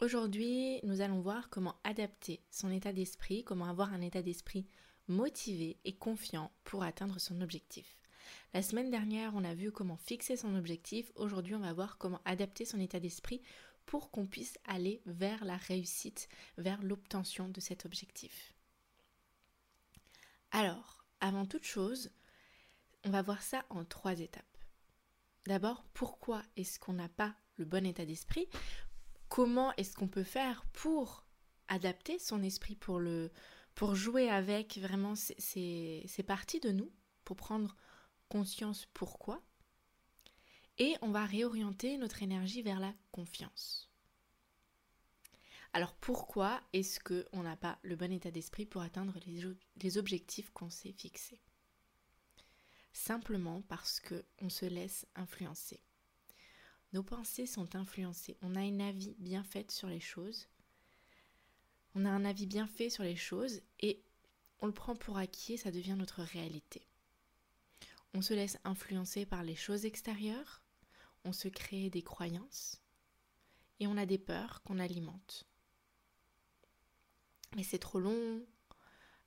Aujourd'hui, nous allons voir comment adapter son état d'esprit, comment avoir un état d'esprit motivé et confiant pour atteindre son objectif. La semaine dernière, on a vu comment fixer son objectif. Aujourd'hui, on va voir comment adapter son état d'esprit pour qu'on puisse aller vers la réussite, vers l'obtention de cet objectif. Alors, avant toute chose, on va voir ça en trois étapes. D'abord, pourquoi est-ce qu'on n'a pas le bon état d'esprit? Comment est-ce qu'on peut faire pour adapter son esprit, pour, jouer avec vraiment ces, ces parties de nous, pour prendre conscience pourquoi. Et on va réorienter notre énergie vers la confiance. Alors pourquoi est-ce qu'on n'a pas le bon état d'esprit pour atteindre les, les objectifs qu'on s'est fixés? Simplement parce qu'on se laisse influencer. Nos pensées sont influencées. On a une avis bien faite sur les choses. On a un avis bien fait sur les choses et on le prend pour acquis et ça devient notre réalité. On se laisse influencer par les choses extérieures, on se crée des croyances et on a des peurs qu'on alimente. Mais c'est trop long,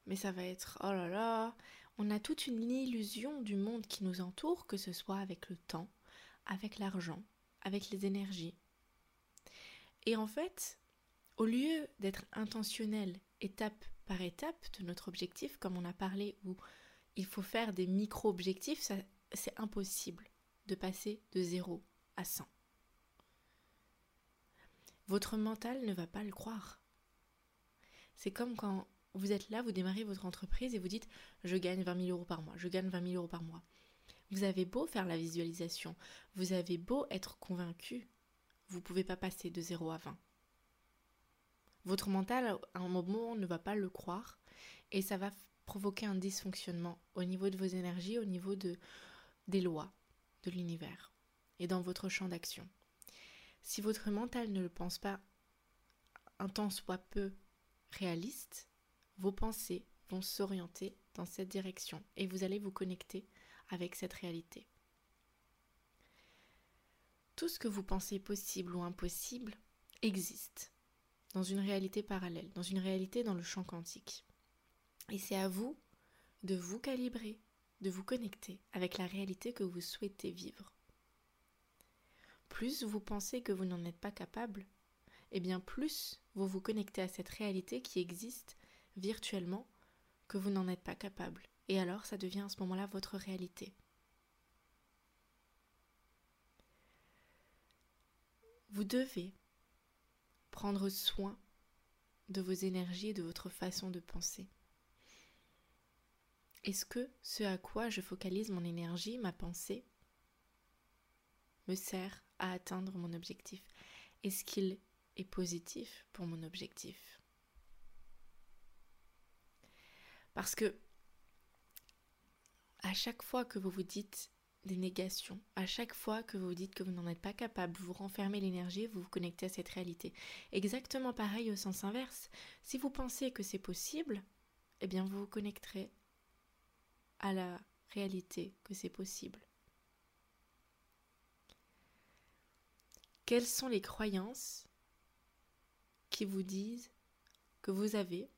mais ça va être oh là là. On a toute une illusion du monde qui nous entoure, que ce soit avec le temps, avec l'argent, avec les énergies. Et en fait, au lieu d'être intentionnel étape par étape de notre objectif, comme on a parlé, où il faut faire des micro-objectifs, c'est impossible de passer de 0 à 100. Votre mental ne va pas le croire. C'est comme quand vous êtes là, vous démarrez votre entreprise et vous dites je gagne 20 000 euros par mois, je gagne 20 000 euros par mois. Vous avez beau faire la visualisation, vous avez beau être convaincu, vous ne pouvez pas passer de 0 à 20. Votre mental, à un moment, ne va pas le croire et ça va provoquer un dysfonctionnement au niveau de vos énergies, au niveau de, des lois de l'univers et dans votre champ d'action. Si votre mental ne le pense pas un temps soit peu réaliste, vos pensées vont s'orienter dans cette direction et vous allez vous connecter avec cette réalité. Tout ce que vous pensez possible ou impossible existe dans une réalité parallèle, dans une réalité dans le champ quantique. Et c'est à vous de vous calibrer, de vous connecter avec la réalité que vous souhaitez vivre. Plus vous pensez que vous n'en êtes pas capable, et eh bien plus vous vous connectez à cette réalité qui existe virtuellement que vous n'en êtes pas capable et alors ça devient à ce moment-là votre réalité. Vous devez prendre soin de vos énergies et de votre façon de penser. Est-ce que ce à quoi je focalise mon énergie, ma pensée, me sert à atteindre mon objectif? Est-ce qu'il est positif pour mon objectif? Parce que à chaque fois que vous vous dites des négations, à chaque fois que vous dites que vous n'en êtes pas capable, vous renfermez l'énergie, vous vous connectez à cette réalité. Exactement pareil au sens inverse. Si vous pensez que c'est possible, eh bien vous vous connecterez à la réalité que c'est possible. Quelles sont les croyances qui vous disent que vous avez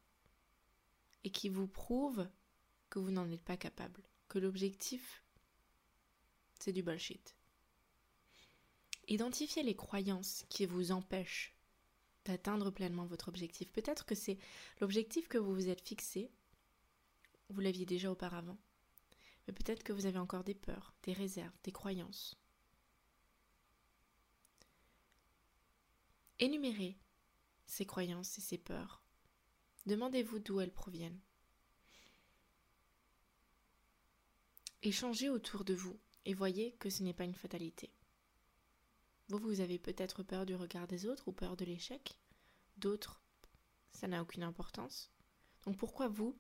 et qui vous prouvent que vous n'en êtes pas capable? L'objectif, c'est du bullshit. Identifiez les croyances qui vous empêchent d'atteindre pleinement votre objectif. Peut-être que c'est l'objectif que vous vous êtes fixé, vous l'aviez déjà auparavant, mais peut-être que vous avez encore des peurs, des réserves, des croyances. Énumérez ces croyances et ces peurs. Demandez-vous d'où elles proviennent. Échangez autour de vous et voyez que ce n'est pas une fatalité. Vous, vous avez peut-être peur du regard des autres ou peur de l'échec. D'autres, ça n'a aucune importance. Donc pourquoi vous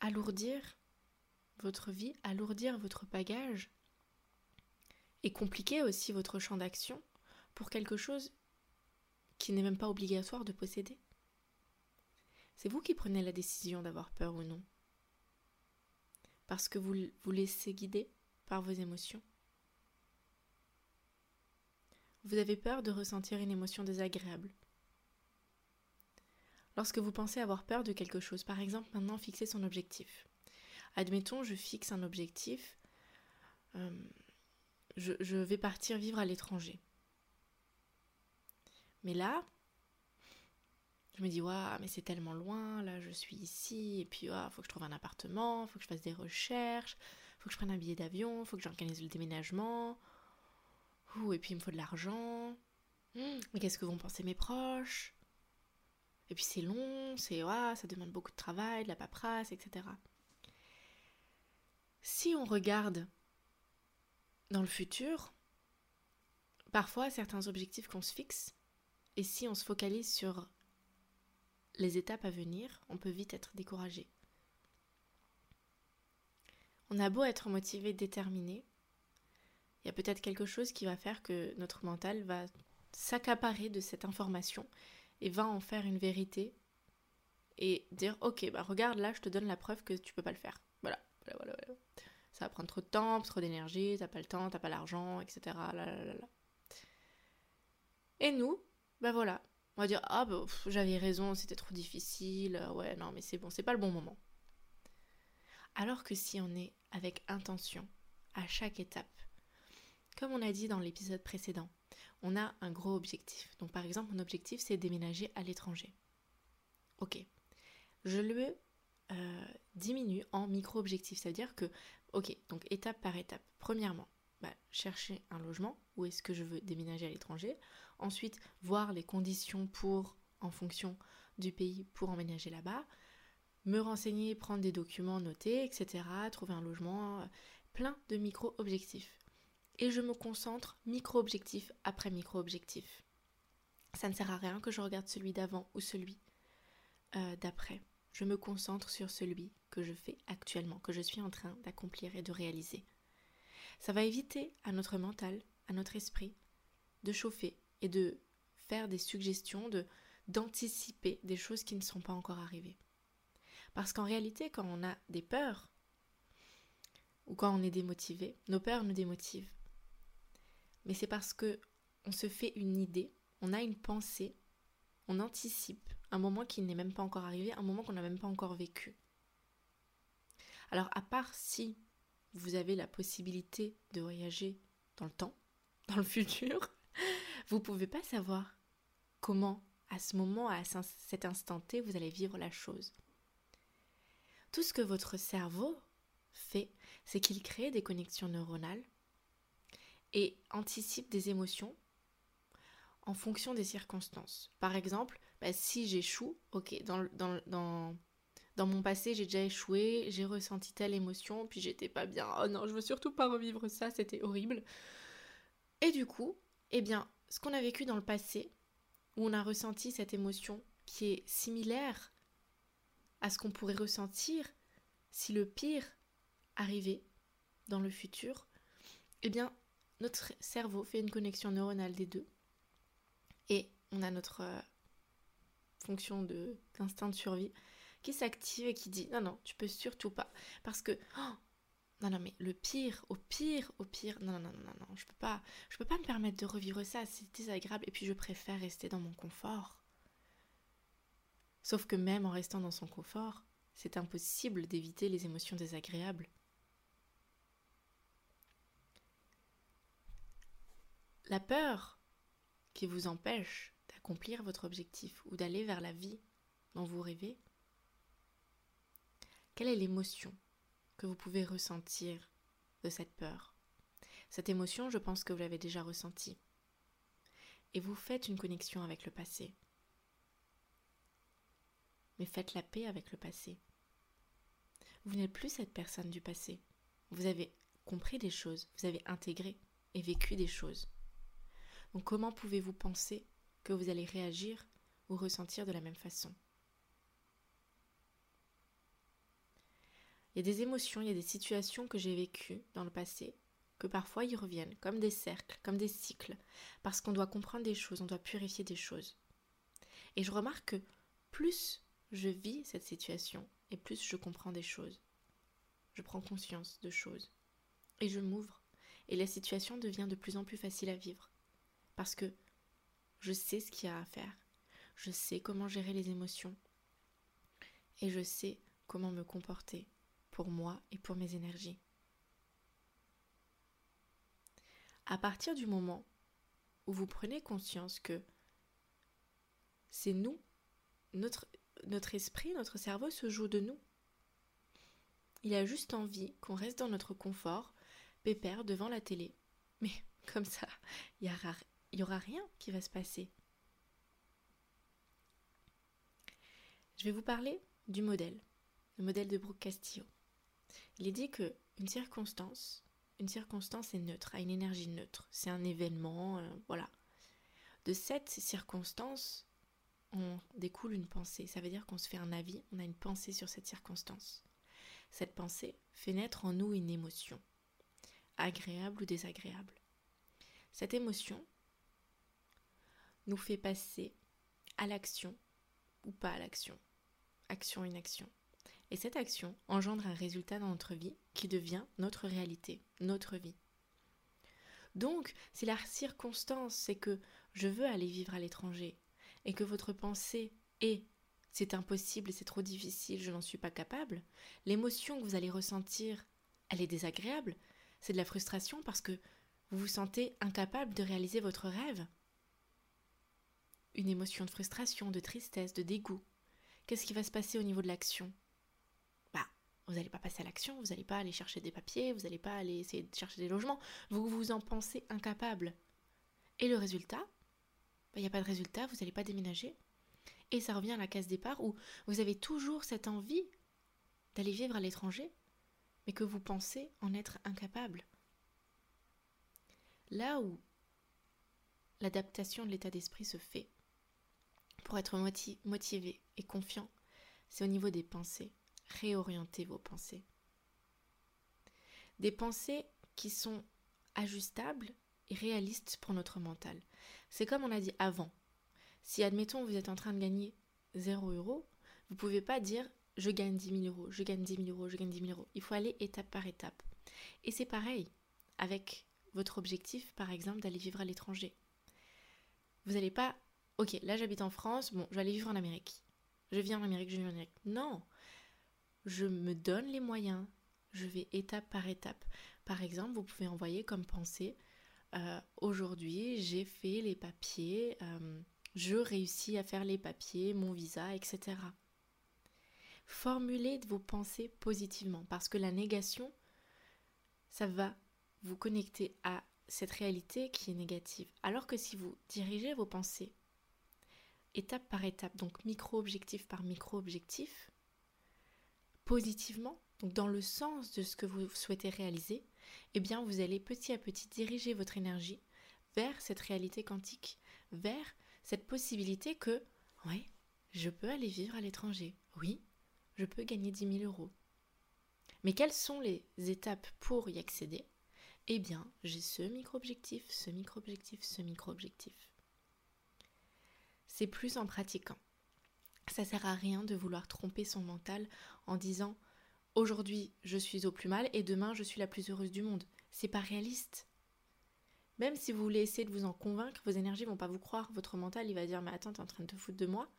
alourdir votre vie, alourdir votre bagage et compliquer aussi votre champ d'action pour quelque chose qui n'est même pas obligatoire de posséder? C'est vous qui prenez la décision d'avoir peur ou non. Parce que vous vous laissez guider par vos émotions. Vous avez peur de ressentir une émotion désagréable. Lorsque vous pensez avoir peur de quelque chose, par exemple maintenant fixer son objectif. Admettons, je fixe un objectif, euh, je, vais partir vivre à l'étranger. Mais là, je me dis, waouh, mais c'est tellement loin, là je suis ici, et puis il faut que je trouve un appartement, faut que je fasse des recherches, faut que je prenne un billet d'avion, faut que j'organise le déménagement, Ouh, et puis il me faut de l'argent. Mais qu'est-ce que vont penser mes proches? Et puis c'est long, c'est waouh, ça demande beaucoup de travail, de la paperasse, etc. Si on regarde dans le futur, parfois certains objectifs qu'on se fixe, et si on se focalise sur les étapes à venir, on peut vite être découragé. On a beau être motivé, déterminé, il y a peut-être quelque chose qui va faire que notre mental va s'accaparer de cette information et va en faire une vérité et dire ok bah regarde là je te donne la preuve que tu peux pas le faire. Voilà voilà voilà, ça va prendre trop de temps trop d'énergie t'as pas le temps t'as pas l'argent etc et nous bah voilà on va dire ah bah j'avais raison c'était trop difficile ouais non mais c'est bon c'est pas le bon moment alors que si on est avec intention à chaque étape comme on a dit dans l'épisode précédent, on a un gros objectif. Donc par exemple, mon objectif c'est déménager à l'étranger. Ok. Je le euh, diminue en micro-objectifs. Ça veut dire que, ok, donc étape par étape. Premièrement, bah, chercher un logement, où est-ce que je veux déménager à l'étranger? Ensuite, voir les conditions pour, en fonction du pays, pour emménager là-bas. Me renseigner, prendre des documents, noter, etc. Trouver un logement. Euh, plein de micro-objectifs et je me concentre micro-objectif après micro-objectif. Ça ne sert à rien que je regarde celui d'avant ou celui euh, d'après. Je me concentre sur celui que je fais actuellement, que je suis en train d'accomplir et de réaliser. Ça va éviter à notre mental, à notre esprit, de chauffer et de faire des suggestions, de d'anticiper des choses qui ne sont pas encore arrivées. Parce qu'en réalité, quand on a des peurs, ou quand on est démotivé, nos peurs nous démotivent mais c'est parce que on se fait une idée, on a une pensée, on anticipe un moment qui n'est même pas encore arrivé, un moment qu'on n'a même pas encore vécu. Alors à part si vous avez la possibilité de voyager dans le temps, dans le futur, vous ne pouvez pas savoir comment à ce moment, à cet instant T, vous allez vivre la chose. Tout ce que votre cerveau fait, c'est qu'il crée des connexions neuronales et anticipe des émotions en fonction des circonstances. Par exemple, bah, si j'échoue, ok, dans, dans, dans, dans mon passé j'ai déjà échoué, j'ai ressenti telle émotion, puis j'étais pas bien, oh non, je veux surtout pas revivre ça, c'était horrible. Et du coup, eh bien, ce qu'on a vécu dans le passé, où on a ressenti cette émotion qui est similaire à ce qu'on pourrait ressentir si le pire arrivait dans le futur, eh bien, notre cerveau fait une connexion neuronale des deux. Et on a notre euh, fonction d'instinct de survie qui s'active et qui dit non non tu peux surtout pas parce que oh, non non mais le pire au pire au pire non non non non non je peux pas je peux pas me permettre de revivre ça c'est désagréable et puis je préfère rester dans mon confort. Sauf que même en restant dans son confort c'est impossible d'éviter les émotions désagréables. La peur qui vous empêche d'accomplir votre objectif ou d'aller vers la vie dont vous rêvez, quelle est l'émotion que vous pouvez ressentir de cette peur Cette émotion, je pense que vous l'avez déjà ressentie. Et vous faites une connexion avec le passé. Mais faites la paix avec le passé. Vous n'êtes plus cette personne du passé. Vous avez compris des choses, vous avez intégré et vécu des choses. Donc comment pouvez-vous penser que vous allez réagir ou ressentir de la même façon? Il y a des émotions, il y a des situations que j'ai vécues dans le passé, que parfois ils reviennent, comme des cercles, comme des cycles, parce qu'on doit comprendre des choses, on doit purifier des choses. Et je remarque que plus je vis cette situation, et plus je comprends des choses. Je prends conscience de choses. Et je m'ouvre. Et la situation devient de plus en plus facile à vivre. Parce que je sais ce qu'il y a à faire. Je sais comment gérer les émotions. Et je sais comment me comporter pour moi et pour mes énergies. À partir du moment où vous prenez conscience que c'est nous, notre, notre esprit, notre cerveau se joue de nous. Il a juste envie qu'on reste dans notre confort, pépère devant la télé. Mais comme ça, il n'y aura rien qui va se passer. Je vais vous parler du modèle, le modèle de Brooke Castillo. Il est dit que une circonstance, une circonstance est neutre, a une énergie neutre. C'est un événement, euh, voilà. De cette circonstance, on découle une pensée. Ça veut dire qu'on se fait un avis, on a une pensée sur cette circonstance. Cette pensée fait naître en nous une émotion, agréable ou désagréable. Cette émotion nous fait passer à l'action ou pas à l'action. Action, inaction. Et cette action engendre un résultat dans notre vie qui devient notre réalité, notre vie. Donc, si la circonstance, c'est que je veux aller vivre à l'étranger, et que votre pensée est c'est impossible, c'est trop difficile, je n'en suis pas capable, l'émotion que vous allez ressentir, elle est désagréable, c'est de la frustration parce que vous vous sentez incapable de réaliser votre rêve. Une émotion de frustration, de tristesse, de dégoût. Qu'est-ce qui va se passer au niveau de l'action? Vous n'allez pas passer à l'action, vous n'allez pas aller chercher des papiers, vous n'allez pas aller essayer de chercher des logements, vous vous en pensez incapable. Et le résultat il bah, n'y a pas de résultat, vous n'allez pas déménager. Et ça revient à la case départ où vous avez toujours cette envie d'aller vivre à l'étranger, mais que vous pensez en être incapable. Là où l'adaptation de l'état d'esprit se fait, pour être motivé et confiant, c'est au niveau des pensées. Réorientez vos pensées. Des pensées qui sont ajustables et réaliste pour notre mental. C'est comme on a dit avant. Si, admettons, vous êtes en train de gagner 0 euros, vous ne pouvez pas dire je gagne 10 000 euros, je gagne 10 000 euros, je gagne 10 000 euros. Il faut aller étape par étape. Et c'est pareil avec votre objectif, par exemple, d'aller vivre à l'étranger. Vous n'allez pas, ok, là j'habite en France, bon, je vais aller vivre en Amérique. Je viens en Amérique, je viens en Amérique. Non, je me donne les moyens, je vais étape par étape. Par exemple, vous pouvez envoyer comme pensée, euh, aujourd'hui j'ai fait les papiers, euh, je réussis à faire les papiers, mon visa, etc. Formulez vos pensées positivement parce que la négation, ça va vous connecter à cette réalité qui est négative. Alors que si vous dirigez vos pensées étape par étape, donc micro-objectif par micro-objectif, positivement, donc dans le sens de ce que vous souhaitez réaliser, eh bien vous allez petit à petit diriger votre énergie vers cette réalité quantique, vers cette possibilité que, oui, je peux aller vivre à l'étranger, oui, je peux gagner 10 000 euros. Mais quelles sont les étapes pour y accéder? Eh bien, j'ai ce micro-objectif, ce micro-objectif, ce micro-objectif. C'est plus en pratiquant. Ça sert à rien de vouloir tromper son mental en disant aujourd'hui je suis au plus mal et demain je suis la plus heureuse du monde. C'est pas réaliste. Même si vous voulez essayer de vous en convaincre, vos énergies vont pas vous croire, votre mental il va dire mais attends, t'es en train de te foutre de moi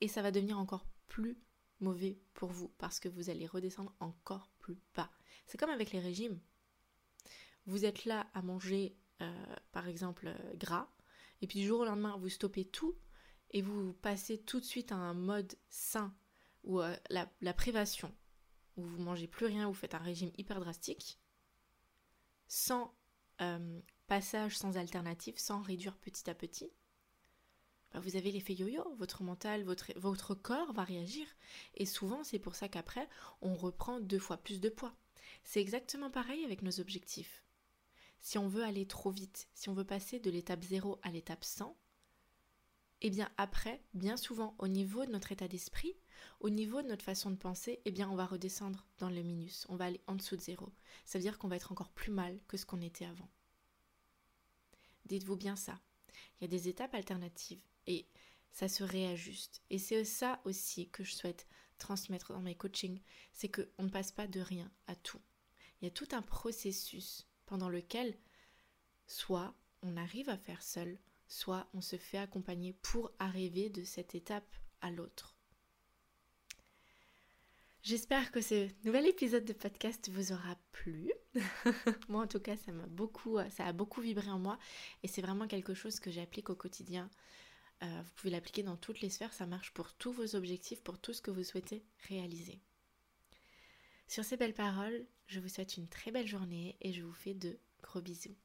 et ça va devenir encore plus mauvais pour vous parce que vous allez redescendre encore plus bas. C'est comme avec les régimes. Vous êtes là à manger euh, par exemple euh, gras et puis du jour au lendemain vous stoppez tout et vous passez tout de suite à un mode sain ou euh, la, la privation où vous mangez plus rien, vous faites un régime hyper drastique, sans euh, passage, sans alternative, sans réduire petit à petit, bah, vous avez l'effet yo-yo. Votre mental, votre, votre corps va réagir. Et souvent, c'est pour ça qu'après, on reprend deux fois plus de poids. C'est exactement pareil avec nos objectifs. Si on veut aller trop vite, si on veut passer de l'étape 0 à l'étape 100, et eh bien après, bien souvent, au niveau de notre état d'esprit, au niveau de notre façon de penser, eh bien on va redescendre dans le minus, on va aller en dessous de zéro. Ça veut dire qu'on va être encore plus mal que ce qu'on était avant. Dites-vous bien ça. Il y a des étapes alternatives et ça se réajuste. Et c'est ça aussi que je souhaite transmettre dans mes coachings, c'est qu'on ne passe pas de rien à tout. Il y a tout un processus pendant lequel soit on arrive à faire seul, soit on se fait accompagner pour arriver de cette étape à l'autre. J'espère que ce nouvel épisode de podcast vous aura plu. moi en tout cas, ça m'a beaucoup ça a beaucoup vibré en moi et c'est vraiment quelque chose que j'applique au quotidien. Euh, vous pouvez l'appliquer dans toutes les sphères, ça marche pour tous vos objectifs, pour tout ce que vous souhaitez réaliser. Sur ces belles paroles, je vous souhaite une très belle journée et je vous fais de gros bisous.